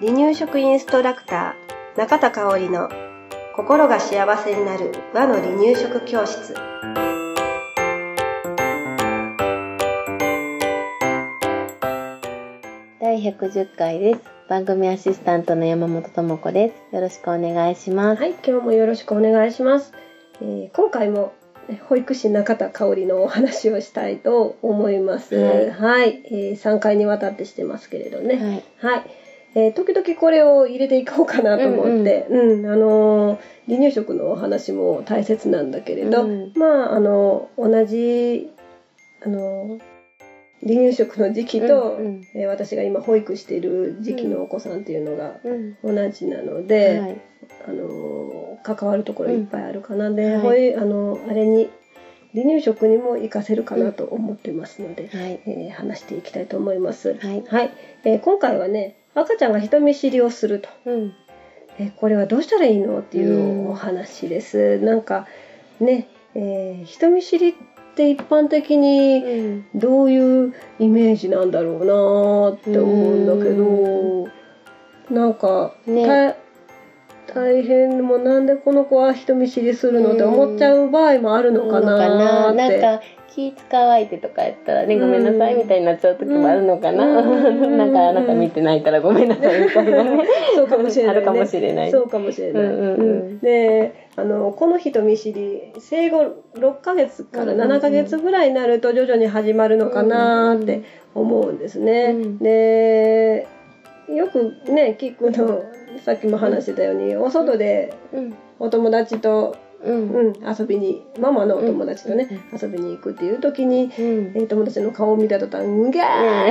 離乳食インストラクター中田香織の心が幸せになる和の離乳食教室第110回です。番組アシスタントの山本智子です。よろしくお願いします。はい今日もよろしくお願いします、えー今回もえ保育士中田香織のお話をしたいと思います。はい。はい、えー3回にわたってしてますけれどね。はい。はい、えー時々これを入れていこうかなと思って、うん、あのー離乳食のお話も大切なんだけれど、うん。まああの同じあの離乳食の時期と、うんうん。えー私が今保育している時期のお子さんっていうのがうん。同じなので、はい。あのー関わるところいっぱいあるかなで、うんほいあのあれに離乳食にも活かせるかなと思ってますので、はい。えー話していきたいと思います。はい。はい、えー今回はね赤ちゃんが人見知りをすると、うん。えーこれはどうしたらいいのっていううんお話です。なんかね、えー人見知りって一般的にうん。どういうイメージなんだろうなーって思うんだけど、なんか、ねた大変もうなんでこの子は人見知りするのって思っちゃう場合もあるのかなーって。なんか気使う相手とかやったらね、ごめんなさいみたいになっちゃう時もあるのかな。うんなんかあなた見てないからごめんなさいみたいなね。そうかもしれない、ね。あるかもしれない。そうかもしれない。うんうんうんであのこの人見知り生後6ヶ月からうんうんうん7ヶ月ぐらいになると徐々に始まるのかなって思うんですね。うんでよくね聞くのさっきも話してたようにお外でうん。お友達と、うん。うん、遊びにママのお友達とね、う遊びに行くっていう時に。うん。えー友達の顔を見た途端うが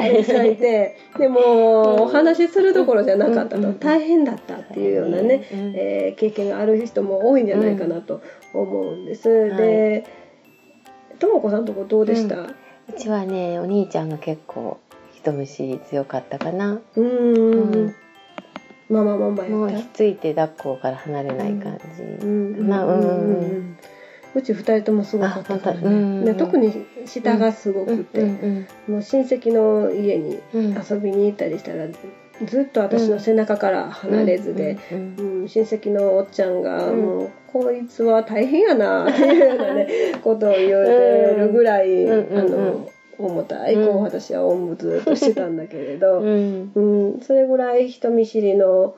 ーって泣いてでもお話しするどころじゃなかったとうん大変だったっていうようなね、うんえー経験がある人も多いんじゃないかなと思うんです。んでともこさんとこどうでした、うちはね、お兄ちゃんが結構人見知り強かったかな。うんママママもうひっついて抱っこから離れない感じ。うん。なうん。うんうち二人ともすごかったからね、で特に下がすごくて、うん。もう親戚の家に遊びに行ったりしたらずっと私の背中から離れずで、うん。うん、親戚のおっちゃんが、うんもうこいつは大変やなっていうようなねことを言われるぐらい、うん。あの重たい子を私はおんぶずっとしてたんだけれど、うん。うんそれぐらい人見知りの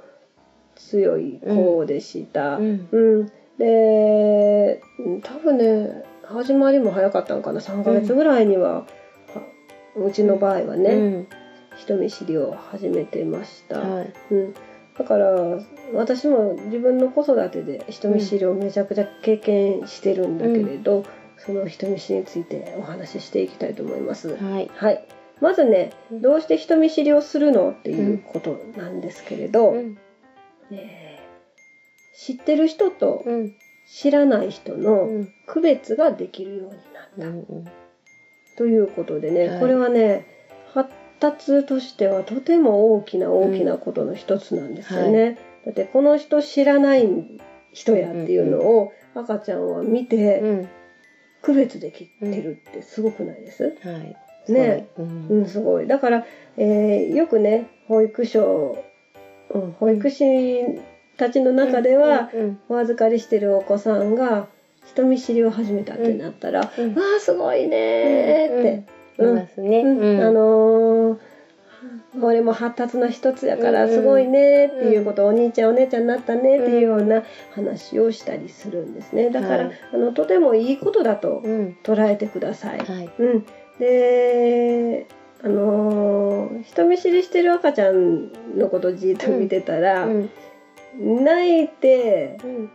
強い子でした。うん。うん。でうん。多分ね始まりも早かったのかな。3ヶ月ぐらいには、ううちの場合はね、うん。人見知りを始めてました。はい。うん、だから私も自分の子育てで人見知りをめちゃくちゃ経験してるんだけれど、その人見知りについてお話ししていきたいと思います。はい。はい、まずねうんどうして人見知りをするのっていうことなんですけれど、うん。えー知ってる人とうん。知らない人うのん。区別ができるようになった、うんということでね、はい。これはね発達としてはとても大きな大きなことの一つなんですよね。だってこの人知らない人やっていうのを赤ちゃんは見てうん区別できてるってすごくないです、はい。ね。ううん。ん、すごい。だから、えーよくね保育所、うん、保育士たちの中では、うん。お預かりしてるお子さんが人見知りを始めたってなったら「うん。わあすごいね」って。いますね。うん。うん。あのーこれも発達の一つやからうんすごいねっていうこと、お兄ちゃんお姉ちゃんになったねっていうような話をしたりするんですね。だから、はい。あのとてもいいことだとうん。捉えてください。はい。うん、であのー人見知りしてる赤ちゃんのことじっと見てたら、うん。泣いてうん。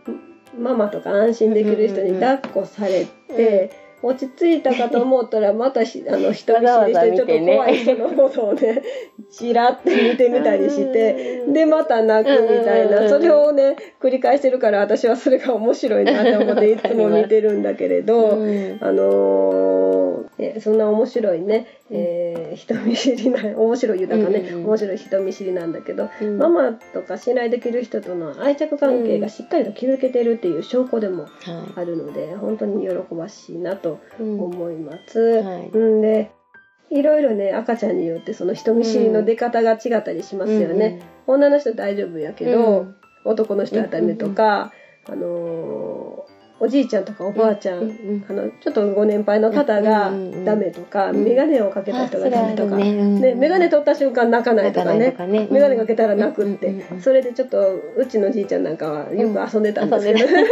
ママとか安心できる人に抱っこされて、落ち着いたかと思ったらまたしあの人見知りしてちょっと怖い人のことをね ちらって見てみたりして。でまた泣くみたいなんそれをね繰り返してるから私はそれが面白いなと思っていつも見てるんだけれど、うん。あのーえそんな面白いね、えー人見知りな 面白い豊かね、うんうんうん。面白い人見知りなんだけど、うん。ママとか信頼できる人との愛着関係がしっかりと築けてるっていう証拠でもはあるので本当に喜ばしいなというん。思います。はい。うんでいろいろね赤ちゃんによってその人見知りの出方が違ったりしますよね、女の人大丈夫やけど、男の人はダメとか、あのーおじいちゃんとかおばあちゃん、うんうんあのちょっとご年配の方がダメとか、うん。眼鏡をかけた人がダメとか、ね。うんね、眼鏡取った瞬間泣かないとかね。泣かね。眼鏡かけたら泣くって、それでちょっとうちのじいちゃんなんかはよく遊んでたんですけど、遊んで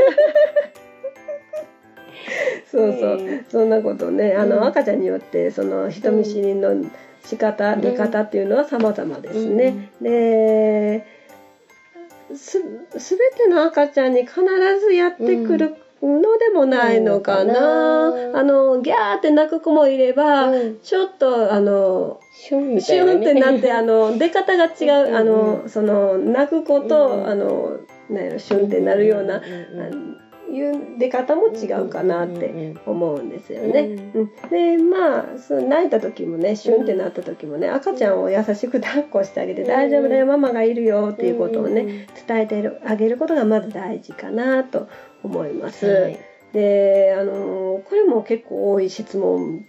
そうそう、うんそんなことねあの、うん。赤ちゃんによってその人見知りの仕方、うん出方っていうのは様々ですね。です全ての赤ちゃんに必ずやってくるのでもないのかな。うんあのギャーって泣く子もいれば、うん。ちょっとあのシュンってなって、あの、出方が違う、あうんの、その、泣く子と、うんあの、なんやろ、シュンってなるような、んんいう出方も違うかなって思うんですよね。ううん。で、まあ、そう泣いた時もね、シュンってなった時もね、赤ちゃんを優しく抱っこしてあげて、うん。大丈夫だよ、ママがいるよっていうことをね、ね、伝えてあげることがまず大事かなと思います。はい。で、あの、これも結構多い質問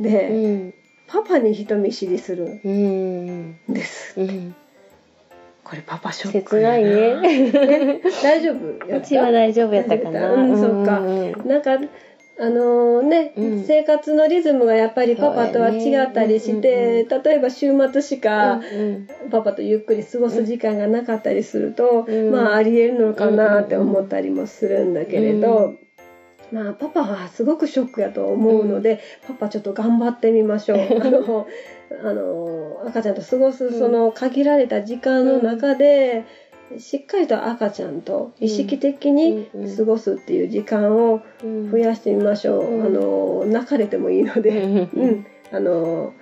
で、うん。パパに人見知りするんです。うんこれパパショック切ないね。大丈夫？うちは大丈夫やったかな。うんそうか。ん。なんかあのね、うん。生活のリズムがやっぱりパパとは違ったりして、例えば週末しかうんパパとゆっくり過ごす時間がなかったりすると、うん。まあありえるのかなって思ったりもするんだけれど、まあパパはすごくショックやと思うので、パパちょっと頑張ってみましょう。あのあの赤ちゃんと過ごすその限られた時間の中で、しっかりと赤ちゃんと意識的に過ごすっていう時間を増やしてみましょう。うん。あの泣かれてもいいので、うん、あの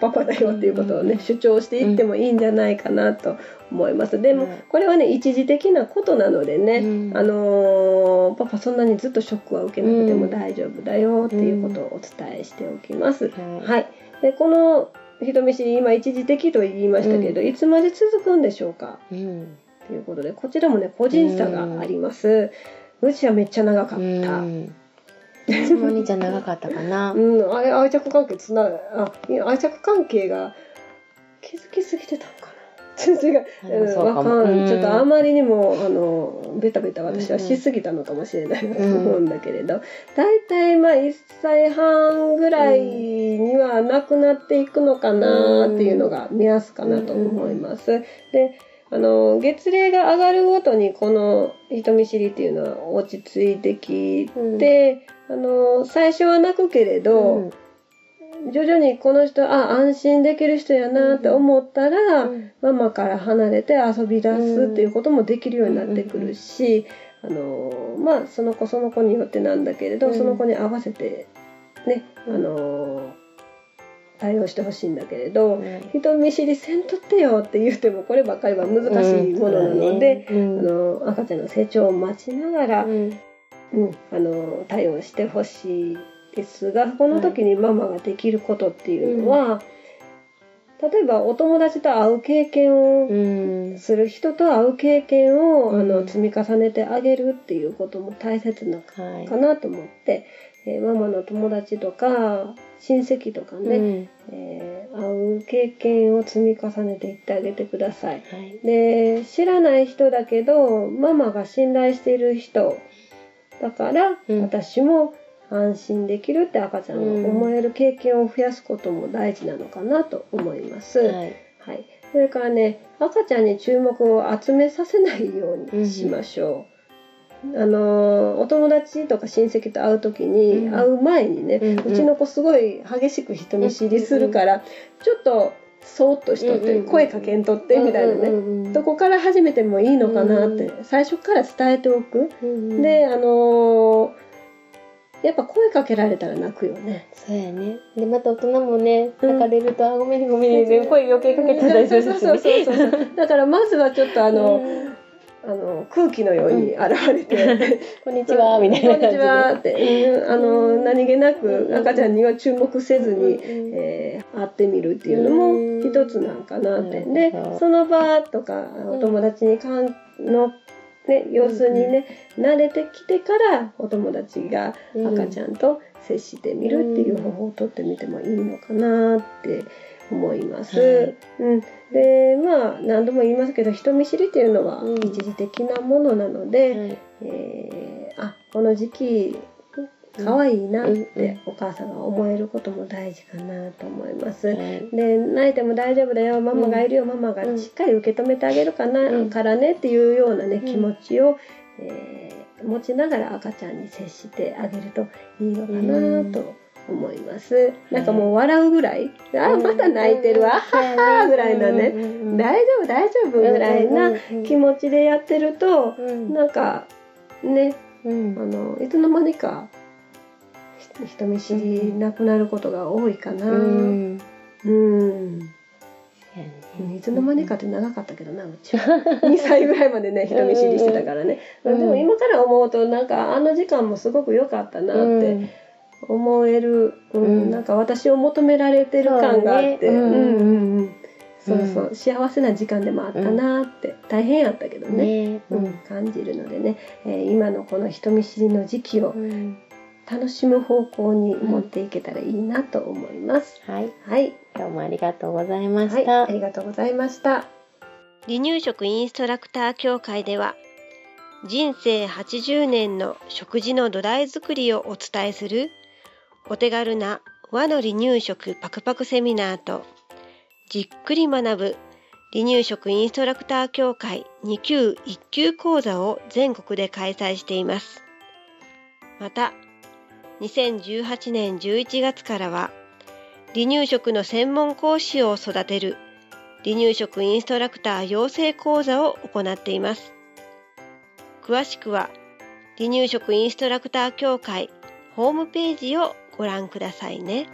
パパだよっていうことをね、主張していってもいいんじゃないかなと思います。でも、うんこれはね一時的なことなのでね、うんあのパパそんなにずっとショックは受けなくてもうん大丈夫だよっていうことをお伝えしておきます。はいはい。でこの人見知り今一時的と言いましたけど、いつまで続くんでしょうか？うんということでこちらもね個人差があります。うちはめっちゃ長かった。うんうちもお兄ちゃん長かったかな。う。ん、あれ愛着関係つなあ愛着関係が気づきすぎてたのかな。全然が、あでもうん、そうかも。わかんうん。ちょっとあまりにもあのベタベタ私はしすぎたのかもしれないなと思うんだけれど、大体まあ1歳半ぐらいにはなくなっていくのかなっていうのが目安かなと思います。であの月齢が上がるごとにこの人見知りっていうのは落ち着いてきて、あの最初は泣くけれど、うん。徐々にこの人あ安心できる人やなって思ったら、うん。ママから離れて遊び出すっていうこともできるようになってくるし、あのまあその子その子によってなんだけれど、うん。その子に合わせてね、うんあの対応してほしいんだけれど、うん。人見知りせんとってよって言ってもこればっかりは難しいものなので、うん。あの赤ちゃんの成長を待ちながら、うん。うん、あの対応してほしいですがこの時にママができることっていうのは、例えばお友達と会う経験をうん。する人と会う経験を、うん。あの積み重ねてあげるっていうことも大切なかなと思って、えーママの友達とか親戚とかね、うんえー会う経験を積み重ねていってあげてください。はいで知らない人だけどママが信頼している人だから、うん私も安心できるって赤ちゃんが思える経験を増やすことも大事なのかなと思います。はいはい、それからね赤ちゃんに注目を集めさせないようにしましょう。あのーお友達とか親戚と会う時に、うん。会う前にね、うちの子すごい激しく人見知りするから、ちょっとそーっとしとって、声かけんとってみたいなね、ねどこから始めてもいいのかなって、最初から伝えておく。でで、あのーやっぱ声かけられたら泣くよね。そうやね。でまた大人もねうん。泣かれると「あごめんねごめんね」声余計かけたら大丈夫ですそうそうそうそうそう。だからまずはちょっとああの、あの空気のように現れて、こんにちは」みたいな。こんにちはって、うん。あの何気なくうん。赤ちゃんには注目せずに、うん。えー会ってみるっていうのも一つなんかなって。うん。でその場とかお友達にかんの、ね、様子にね、慣れてきてからお友達が赤ちゃんと接してみるっていう方法をとってみてもいいのかなって思います。はい。うん、でまあ何度も言いますけど人見知りっていうのはうん。一時的なものなので、はい。えーあこの時期可愛いなってお母さんが思えることも大事かなと思います。はい。で泣いても大丈夫だよママがいるよ、ママがしっかり受け止めてあげるかな、うん。からねっていうようなねうん。気持ちを、えー持ちながら赤ちゃんに接してあげるといいのかなと思います。なんかもう笑うぐらい、あまた泣いてる。わ、はははぐらいなね、大丈夫大丈夫ぐらいな気持ちでやってると、うん。なんかねうん。あのいつの間にかひ人見知りなくなることが多いかな。ううん。んいつの間にかって長かったけどなうち2 歳ぐらいまでね人見知りしてたからね、うんでも今から思うとなんかあの時間もすごく良かったなって思える、うんうん。なんか私を求められてる感があって。そうね。うん。うんうんうん。そうそう、うん。幸せな時間でもあったなって、大変やったけどね、ね。うん。感じるのでね、えー今のこの人見知りの時期をうん。楽しむ方向に持っていけたらいいなと思います。はい。はい、今日もありがとうございまはい、したありがとうございました。離乳食インストラクター協会では人生80年の食事の土台作りをお伝えするお手軽な和の離乳食パクパクセミナーとじっくり学ぶ離乳食インストラクター協会2級1級講座を全国で開催しています。また、2018年11月からは離乳食の専門講師を育てる離乳食インストラクター養成講座を行っています。詳しくは離乳食インストラクター協会ホームページをご覧くださいね。